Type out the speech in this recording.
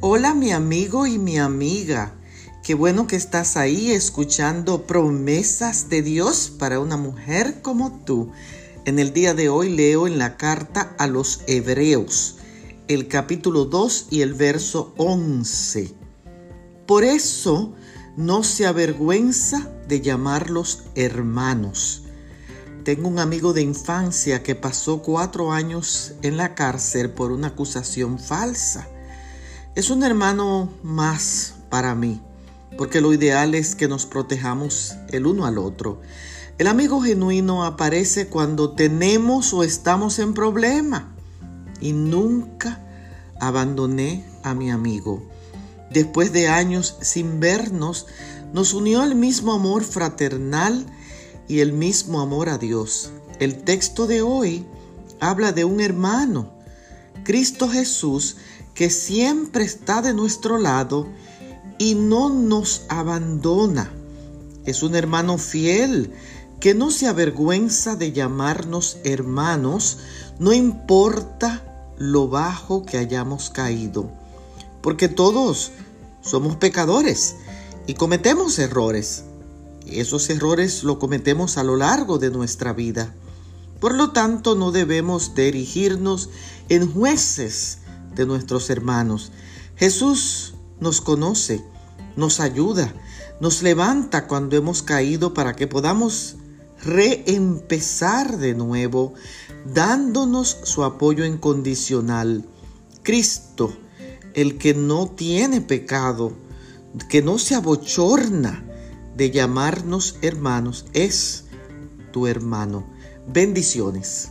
Hola mi amigo y mi amiga. Qué bueno que estás ahí escuchando promesas de Dios para una mujer como tú. En el día de hoy leo en la carta a los Hebreos, el capítulo 2 y el verso 11. Por eso no se avergüenza de llamarlos hermanos. Tengo un amigo de infancia que pasó cuatro años en la cárcel por una acusación falsa. Es un hermano más para mí porque lo ideal es que nos protejamos el uno al otro. El amigo genuino aparece cuando tenemos o estamos en problema. Y nunca abandoné a mi amigo. Después de años sin vernos, nos unió el mismo amor fraternal y el mismo amor a Dios. El texto de hoy habla de un hermano, Cristo Jesús, que siempre está de nuestro lado y no nos abandona. Es un hermano fiel que no se avergüenza de llamarnos hermanos, no importa lo bajo que hayamos caído, porque todos somos pecadores y cometemos errores. Esos errores lo cometemos a lo largo de nuestra vida. Por lo tanto, no debemos dirigirnos en jueces nuestros hermanos. Jesús nos conoce, nos ayuda, nos levanta cuando hemos caído para que podamos reempezar de nuevo, dándonos su apoyo incondicional. Cristo, el que no tiene pecado, que no se abochorna de llamarnos hermanos, es tu hermano. Bendiciones.